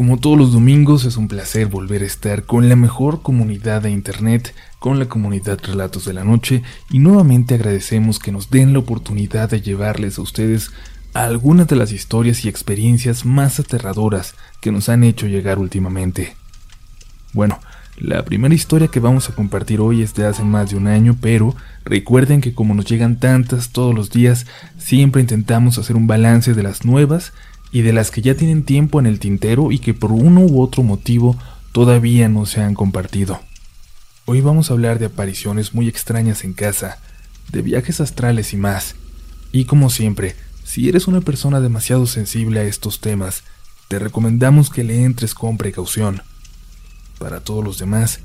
Como todos los domingos, es un placer volver a estar con la mejor comunidad de Internet, con la comunidad Relatos de la Noche, y nuevamente agradecemos que nos den la oportunidad de llevarles a ustedes algunas de las historias y experiencias más aterradoras que nos han hecho llegar últimamente. Bueno, la primera historia que vamos a compartir hoy es de hace más de un año, pero recuerden que como nos llegan tantas todos los días, siempre intentamos hacer un balance de las nuevas y de las que ya tienen tiempo en el tintero y que por uno u otro motivo todavía no se han compartido. Hoy vamos a hablar de apariciones muy extrañas en casa, de viajes astrales y más. Y como siempre, si eres una persona demasiado sensible a estos temas, te recomendamos que le entres con precaución. Para todos los demás,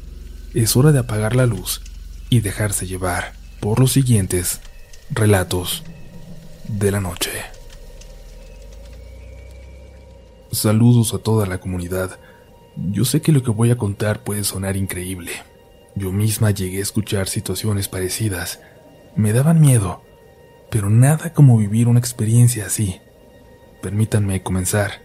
es hora de apagar la luz y dejarse llevar por los siguientes relatos de la noche. Saludos a toda la comunidad. Yo sé que lo que voy a contar puede sonar increíble. Yo misma llegué a escuchar situaciones parecidas. Me daban miedo, pero nada como vivir una experiencia así. Permítanme comenzar.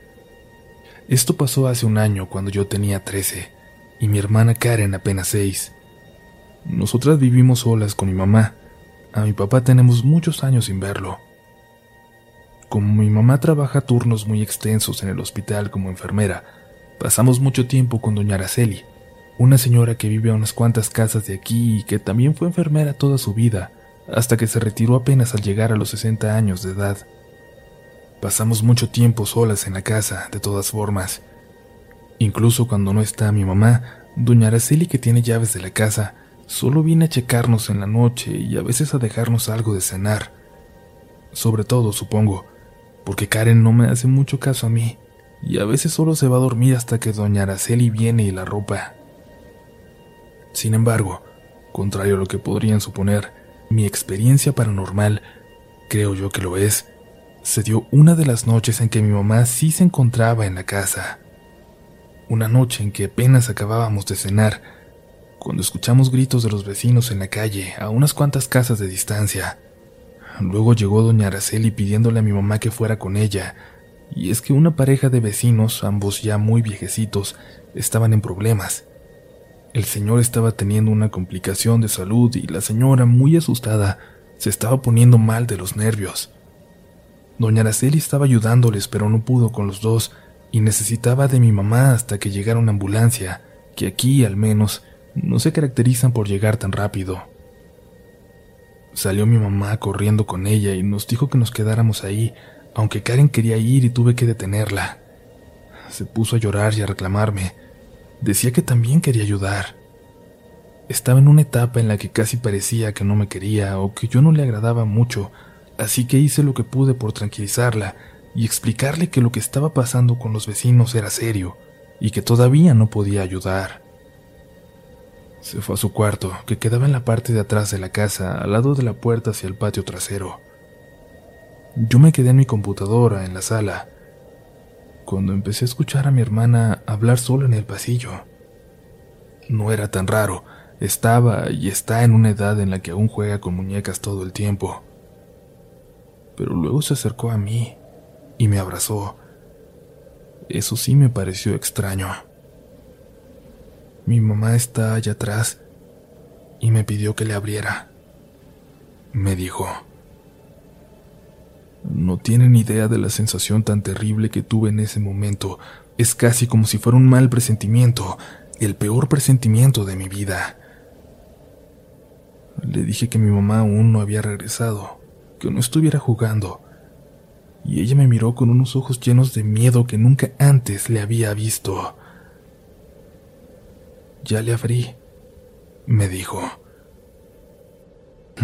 Esto pasó hace un año cuando yo tenía 13 y mi hermana Karen apenas 6. Nosotras vivimos solas con mi mamá. A mi papá tenemos muchos años sin verlo. Como mi mamá trabaja turnos muy extensos en el hospital como enfermera, pasamos mucho tiempo con doña Araceli, una señora que vive a unas cuantas casas de aquí y que también fue enfermera toda su vida, hasta que se retiró apenas al llegar a los 60 años de edad. Pasamos mucho tiempo solas en la casa, de todas formas. Incluso cuando no está mi mamá, doña Araceli, que tiene llaves de la casa, solo viene a checarnos en la noche y a veces a dejarnos algo de cenar. Sobre todo, supongo, porque Karen no me hace mucho caso a mí, y a veces solo se va a dormir hasta que doña Araceli viene y la ropa. Sin embargo, contrario a lo que podrían suponer, mi experiencia paranormal, creo yo que lo es, se dio una de las noches en que mi mamá sí se encontraba en la casa. Una noche en que apenas acabábamos de cenar, cuando escuchamos gritos de los vecinos en la calle a unas cuantas casas de distancia. Luego llegó doña Araceli pidiéndole a mi mamá que fuera con ella, y es que una pareja de vecinos, ambos ya muy viejecitos, estaban en problemas. El señor estaba teniendo una complicación de salud y la señora, muy asustada, se estaba poniendo mal de los nervios. Doña Araceli estaba ayudándoles, pero no pudo con los dos y necesitaba de mi mamá hasta que llegara una ambulancia, que aquí, al menos, no se caracterizan por llegar tan rápido. Salió mi mamá corriendo con ella y nos dijo que nos quedáramos ahí, aunque Karen quería ir y tuve que detenerla. Se puso a llorar y a reclamarme. Decía que también quería ayudar. Estaba en una etapa en la que casi parecía que no me quería o que yo no le agradaba mucho, así que hice lo que pude por tranquilizarla y explicarle que lo que estaba pasando con los vecinos era serio y que todavía no podía ayudar. Se fue a su cuarto, que quedaba en la parte de atrás de la casa, al lado de la puerta hacia el patio trasero. Yo me quedé en mi computadora, en la sala, cuando empecé a escuchar a mi hermana hablar sola en el pasillo. No era tan raro, estaba y está en una edad en la que aún juega con muñecas todo el tiempo. Pero luego se acercó a mí y me abrazó. Eso sí me pareció extraño. Mi mamá está allá atrás y me pidió que le abriera. Me dijo. No tienen idea de la sensación tan terrible que tuve en ese momento. Es casi como si fuera un mal presentimiento, el peor presentimiento de mi vida. Le dije que mi mamá aún no había regresado, que no estuviera jugando, y ella me miró con unos ojos llenos de miedo que nunca antes le había visto. Ya le abrí, me dijo.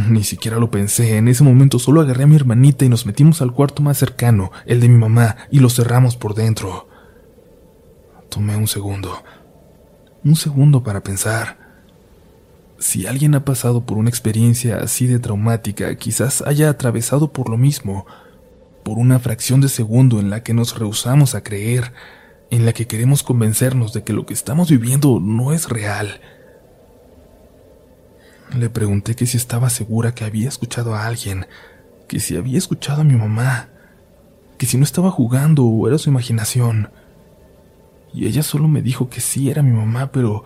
Ni siquiera lo pensé. En ese momento solo agarré a mi hermanita y nos metimos al cuarto más cercano, el de mi mamá, y lo cerramos por dentro. Tomé un segundo. Un segundo para pensar. Si alguien ha pasado por una experiencia así de traumática, quizás haya atravesado por lo mismo, por una fracción de segundo en la que nos rehusamos a creer, en la que queremos convencernos de que lo que estamos viviendo no es real le pregunté que si estaba segura que había escuchado a alguien, que si había escuchado a mi mamá, que si no estaba jugando o era su imaginación. Y ella solo me dijo que sí era mi mamá, pero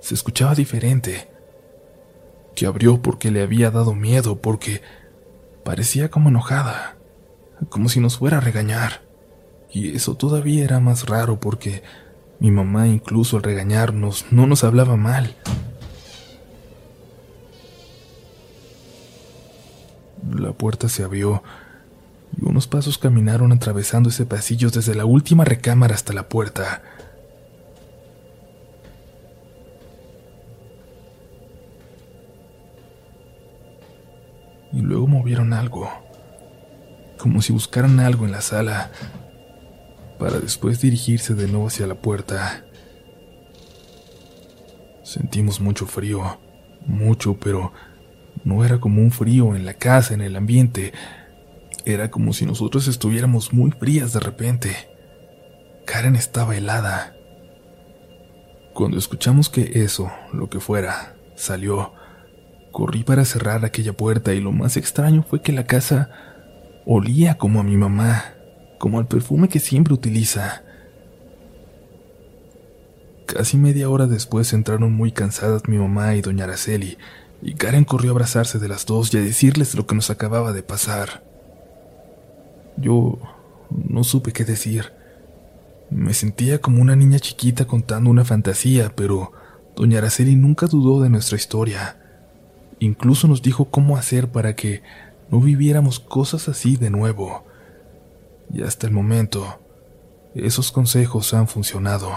se escuchaba diferente. Que abrió porque le había dado miedo, porque parecía como enojada, como si nos fuera a regañar. Y eso todavía era más raro porque mi mamá incluso al regañarnos no nos hablaba mal. La puerta se abrió y unos pasos caminaron atravesando ese pasillo desde la última recámara hasta la puerta. Y luego movieron algo, como si buscaran algo en la sala, para después dirigirse de nuevo hacia la puerta. Sentimos mucho frío, mucho, pero no era como un frío en la casa, en el ambiente. Era como si nosotros estuviéramos muy frías de repente. Karen estaba helada. Cuando escuchamos que eso, lo que fuera, salió, corrí para cerrar aquella puerta y lo más extraño fue que la casa olía como a mi mamá, como al perfume que siempre utiliza. Casi media hora después entraron muy cansadas mi mamá y doña Araceli, y Karen corrió a abrazarse de las dos y a decirles lo que nos acababa de pasar. Yo no supe qué decir. Me sentía como una niña chiquita contando una fantasía, pero doña Araceli nunca dudó de nuestra historia. Incluso nos dijo cómo hacer para que no viviéramos cosas así de nuevo. Y hasta el momento, esos consejos han funcionado.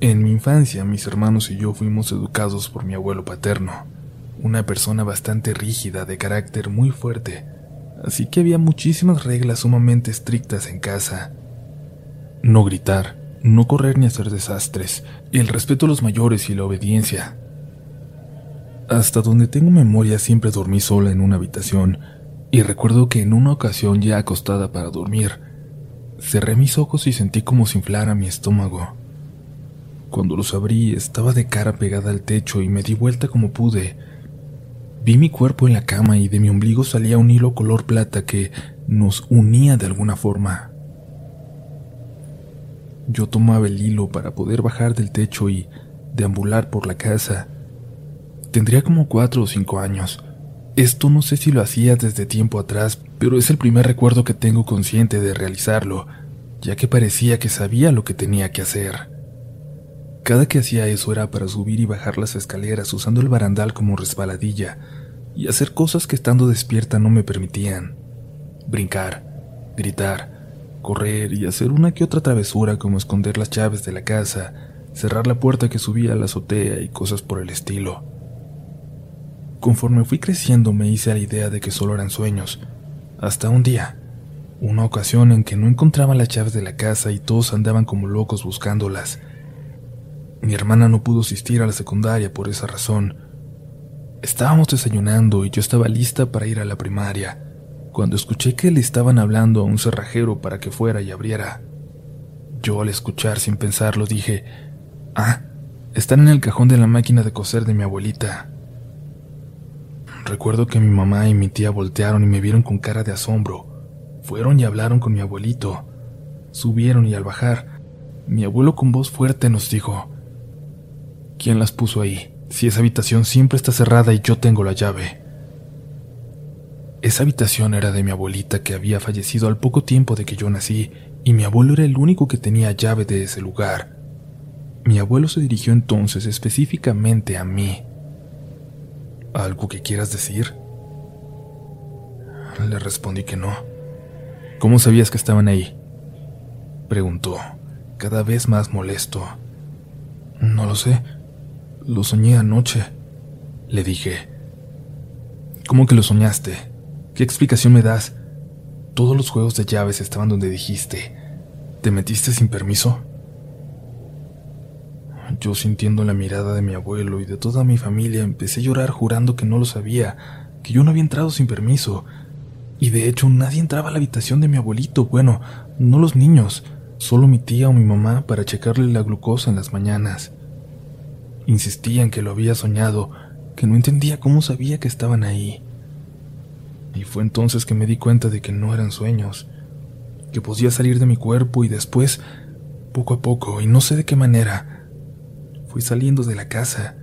En mi infancia, mis hermanos y yo fuimos educados por mi abuelo paterno, una persona bastante rígida, de carácter muy fuerte, así que había muchísimas reglas sumamente estrictas en casa. No gritar, no correr ni hacer desastres, el respeto a los mayores y la obediencia. Hasta donde tengo memoria siempre dormí sola en una habitación, y recuerdo que en una ocasión ya acostada para dormir, cerré mis ojos y sentí como si inflara mi estómago. Cuando los abrí estaba de cara pegada al techo y me di vuelta como pude. Vi mi cuerpo en la cama y de mi ombligo salía un hilo color plata que nos unía de alguna forma. Yo tomaba el hilo para poder bajar del techo y deambular por la casa. Tendría como cuatro o cinco años. Esto no sé si lo hacía desde tiempo atrás, pero es el primer recuerdo que tengo consciente de realizarlo, ya que parecía que sabía lo que tenía que hacer. Cada que hacía eso era para subir y bajar las escaleras usando el barandal como resbaladilla y hacer cosas que estando despierta no me permitían. Brincar, gritar, correr y hacer una que otra travesura como esconder las llaves de la casa, cerrar la puerta que subía a la azotea y cosas por el estilo. Conforme fui creciendo me hice la idea de que solo eran sueños, hasta un día, una ocasión en que no encontraba las llaves de la casa y todos andaban como locos buscándolas mi hermana no pudo asistir a la secundaria por esa razón. Estábamos desayunando y yo estaba lista para ir a la primaria, cuando escuché que le estaban hablando a un cerrajero para que fuera y abriera. Yo al escuchar sin pensarlo dije, ah, están en el cajón de la máquina de coser de mi abuelita. Recuerdo que mi mamá y mi tía voltearon y me vieron con cara de asombro. Fueron y hablaron con mi abuelito. Subieron y al bajar, mi abuelo con voz fuerte nos dijo, ¿Quién las puso ahí? Si esa habitación siempre está cerrada y yo tengo la llave. Esa habitación era de mi abuelita que había fallecido al poco tiempo de que yo nací y mi abuelo era el único que tenía llave de ese lugar. Mi abuelo se dirigió entonces específicamente a mí. ¿Algo que quieras decir? Le respondí que no. ¿Cómo sabías que estaban ahí? Preguntó, cada vez más molesto. No lo sé. Lo soñé anoche, le dije. ¿Cómo que lo soñaste? ¿Qué explicación me das? Todos los juegos de llaves estaban donde dijiste. ¿Te metiste sin permiso? Yo sintiendo la mirada de mi abuelo y de toda mi familia empecé a llorar jurando que no lo sabía, que yo no había entrado sin permiso. Y de hecho nadie entraba a la habitación de mi abuelito, bueno, no los niños, solo mi tía o mi mamá para checarle la glucosa en las mañanas. Insistían que lo había soñado, que no entendía cómo sabía que estaban ahí. Y fue entonces que me di cuenta de que no eran sueños, que podía salir de mi cuerpo y después, poco a poco, y no sé de qué manera, fui saliendo de la casa.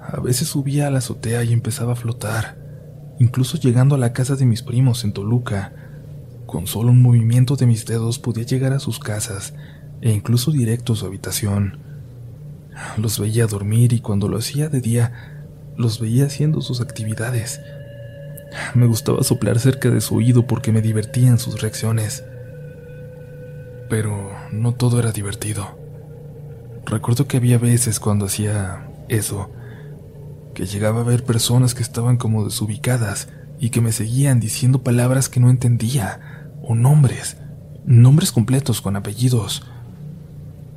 A veces subía a la azotea y empezaba a flotar, incluso llegando a la casa de mis primos en Toluca. Con solo un movimiento de mis dedos podía llegar a sus casas e incluso directo a su habitación. Los veía dormir y cuando lo hacía de día, los veía haciendo sus actividades. Me gustaba soplar cerca de su oído porque me divertían sus reacciones. Pero no todo era divertido. Recuerdo que había veces cuando hacía eso, que llegaba a ver personas que estaban como desubicadas y que me seguían diciendo palabras que no entendía, o nombres, nombres completos con apellidos.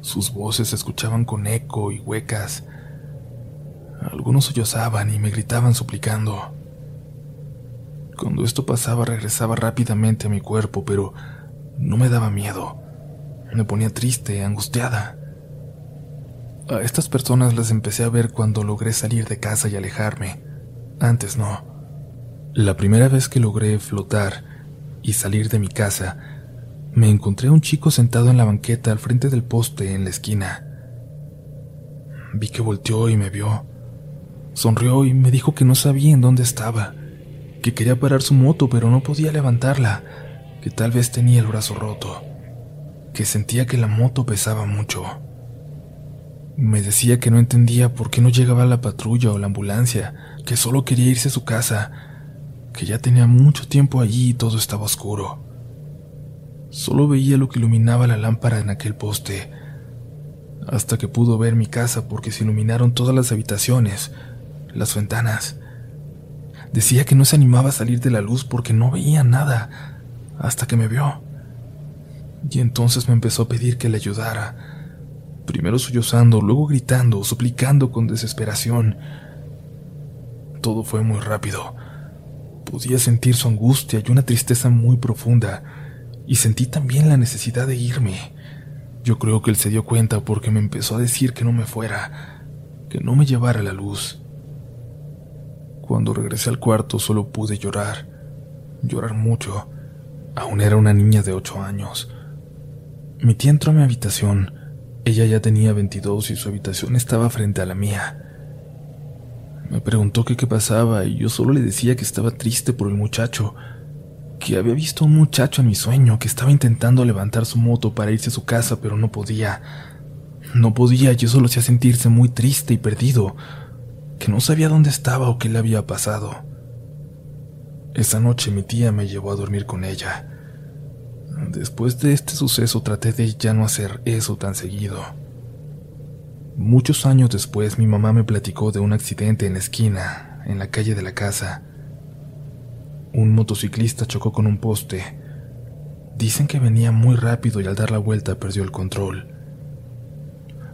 Sus voces se escuchaban con eco y huecas. Algunos sollozaban y me gritaban suplicando. Cuando esto pasaba regresaba rápidamente a mi cuerpo, pero no me daba miedo. Me ponía triste, angustiada. A estas personas las empecé a ver cuando logré salir de casa y alejarme. Antes no. La primera vez que logré flotar y salir de mi casa, me encontré a un chico sentado en la banqueta al frente del poste en la esquina. Vi que volteó y me vio. Sonrió y me dijo que no sabía en dónde estaba que quería parar su moto pero no podía levantarla, que tal vez tenía el brazo roto, que sentía que la moto pesaba mucho. Me decía que no entendía por qué no llegaba la patrulla o la ambulancia, que solo quería irse a su casa, que ya tenía mucho tiempo allí y todo estaba oscuro. Solo veía lo que iluminaba la lámpara en aquel poste, hasta que pudo ver mi casa porque se iluminaron todas las habitaciones, las ventanas. Decía que no se animaba a salir de la luz porque no veía nada, hasta que me vio. Y entonces me empezó a pedir que le ayudara, primero sollozando, luego gritando, suplicando con desesperación. Todo fue muy rápido. Podía sentir su angustia y una tristeza muy profunda, y sentí también la necesidad de irme. Yo creo que él se dio cuenta porque me empezó a decir que no me fuera, que no me llevara la luz. Cuando regresé al cuarto solo pude llorar, llorar mucho. Aún era una niña de ocho años. Mi tía entró a mi habitación. Ella ya tenía 22 y su habitación estaba frente a la mía. Me preguntó qué pasaba y yo solo le decía que estaba triste por el muchacho, que había visto a un muchacho en mi sueño que estaba intentando levantar su moto para irse a su casa pero no podía. No podía y eso lo hacía sentirse muy triste y perdido que no sabía dónde estaba o qué le había pasado. Esa noche mi tía me llevó a dormir con ella. Después de este suceso traté de ya no hacer eso tan seguido. Muchos años después mi mamá me platicó de un accidente en la esquina, en la calle de la casa. Un motociclista chocó con un poste. Dicen que venía muy rápido y al dar la vuelta perdió el control.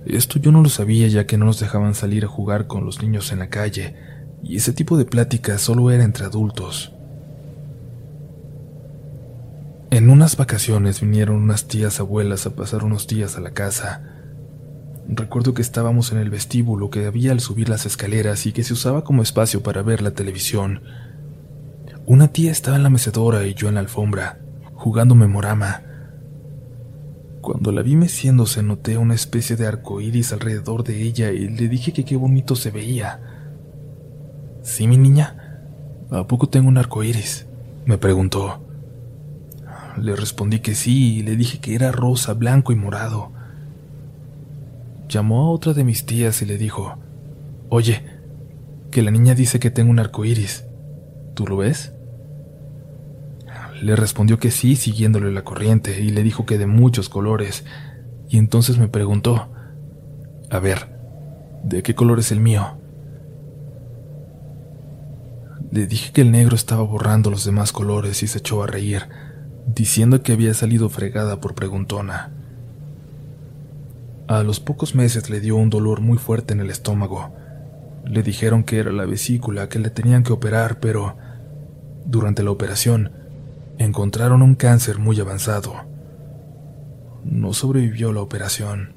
Esto yo no lo sabía ya que no nos dejaban salir a jugar con los niños en la calle, y ese tipo de plática solo era entre adultos. En unas vacaciones vinieron unas tías abuelas a pasar unos días a la casa. Recuerdo que estábamos en el vestíbulo que había al subir las escaleras y que se usaba como espacio para ver la televisión. Una tía estaba en la mecedora y yo en la alfombra, jugando memorama. Cuando la vi meciéndose noté una especie de arco iris alrededor de ella y le dije que qué bonito se veía. ¿Sí, mi niña? ¿A poco tengo un arco iris? me preguntó. Le respondí que sí y le dije que era rosa, blanco y morado. Llamó a otra de mis tías y le dijo: Oye, que la niña dice que tengo un arco iris. ¿Tú lo ves? Le respondió que sí, siguiéndole la corriente, y le dijo que de muchos colores, y entonces me preguntó, A ver, ¿de qué color es el mío? Le dije que el negro estaba borrando los demás colores y se echó a reír, diciendo que había salido fregada por preguntona. A los pocos meses le dio un dolor muy fuerte en el estómago. Le dijeron que era la vesícula, que le tenían que operar, pero durante la operación encontraron un cáncer muy avanzado. No sobrevivió la operación.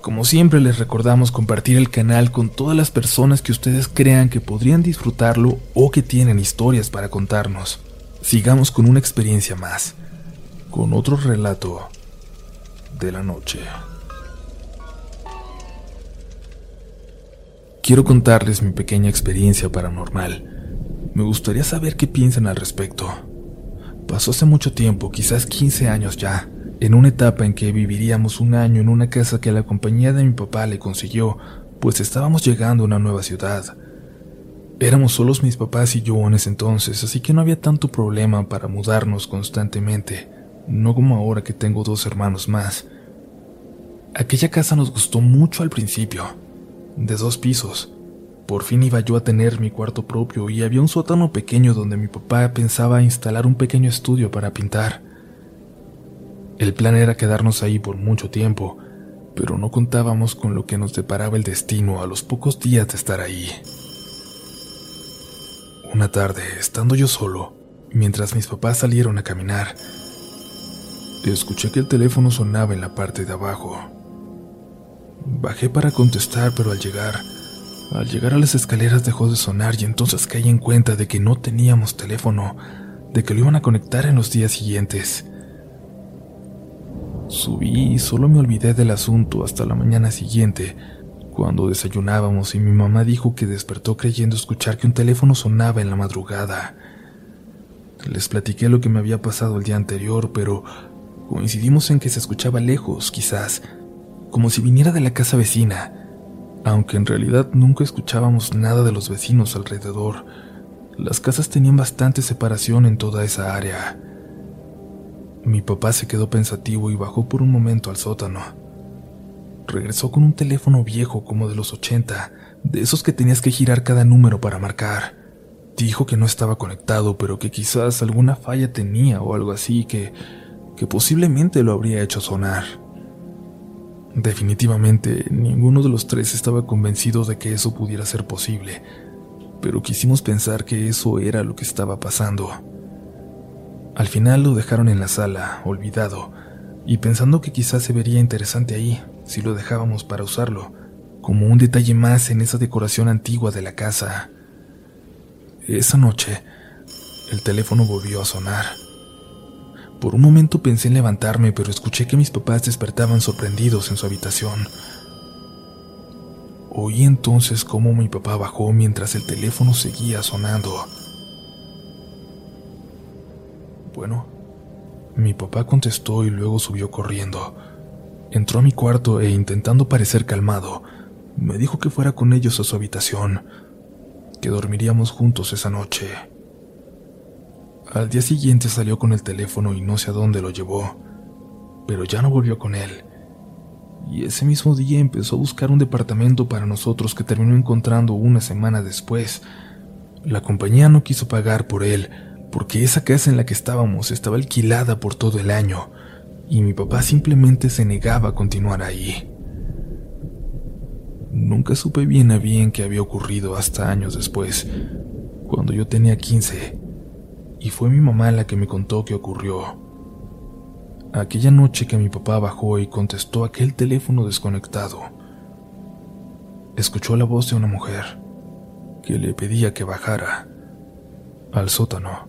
Como siempre les recordamos compartir el canal con todas las personas que ustedes crean que podrían disfrutarlo o que tienen historias para contarnos. Sigamos con una experiencia más, con otro relato de la noche. Quiero contarles mi pequeña experiencia paranormal. Me gustaría saber qué piensan al respecto. Pasó hace mucho tiempo, quizás 15 años ya, en una etapa en que viviríamos un año en una casa que la compañía de mi papá le consiguió, pues estábamos llegando a una nueva ciudad. Éramos solos mis papás y yo en ese entonces, así que no había tanto problema para mudarnos constantemente, no como ahora que tengo dos hermanos más. Aquella casa nos gustó mucho al principio, de dos pisos. Por fin iba yo a tener mi cuarto propio y había un sótano pequeño donde mi papá pensaba instalar un pequeño estudio para pintar. El plan era quedarnos ahí por mucho tiempo, pero no contábamos con lo que nos deparaba el destino a los pocos días de estar ahí. Una tarde, estando yo solo, mientras mis papás salieron a caminar, escuché que el teléfono sonaba en la parte de abajo. Bajé para contestar, pero al llegar, al llegar a las escaleras dejó de sonar y entonces caí en cuenta de que no teníamos teléfono, de que lo iban a conectar en los días siguientes. Subí y solo me olvidé del asunto hasta la mañana siguiente, cuando desayunábamos y mi mamá dijo que despertó creyendo escuchar que un teléfono sonaba en la madrugada. Les platiqué lo que me había pasado el día anterior, pero coincidimos en que se escuchaba lejos, quizás, como si viniera de la casa vecina, aunque en realidad nunca escuchábamos nada de los vecinos alrededor. Las casas tenían bastante separación en toda esa área. Mi papá se quedó pensativo y bajó por un momento al sótano. Regresó con un teléfono viejo como de los 80, de esos que tenías que girar cada número para marcar. Dijo que no estaba conectado, pero que quizás alguna falla tenía o algo así que que posiblemente lo habría hecho sonar. Definitivamente, ninguno de los tres estaba convencido de que eso pudiera ser posible, pero quisimos pensar que eso era lo que estaba pasando. Al final lo dejaron en la sala, olvidado, y pensando que quizás se vería interesante ahí, si lo dejábamos para usarlo, como un detalle más en esa decoración antigua de la casa. Esa noche, el teléfono volvió a sonar. Por un momento pensé en levantarme, pero escuché que mis papás despertaban sorprendidos en su habitación. Oí entonces cómo mi papá bajó mientras el teléfono seguía sonando. Bueno, mi papá contestó y luego subió corriendo. Entró a mi cuarto e intentando parecer calmado, me dijo que fuera con ellos a su habitación, que dormiríamos juntos esa noche. Al día siguiente salió con el teléfono y no sé a dónde lo llevó, pero ya no volvió con él. Y ese mismo día empezó a buscar un departamento para nosotros que terminó encontrando una semana después. La compañía no quiso pagar por él, porque esa casa en la que estábamos estaba alquilada por todo el año, y mi papá simplemente se negaba a continuar ahí. Nunca supe bien a bien qué había ocurrido hasta años después, cuando yo tenía 15 y fue mi mamá la que me contó qué ocurrió. Aquella noche que mi papá bajó y contestó aquel teléfono desconectado, escuchó la voz de una mujer que le pedía que bajara. al sótano,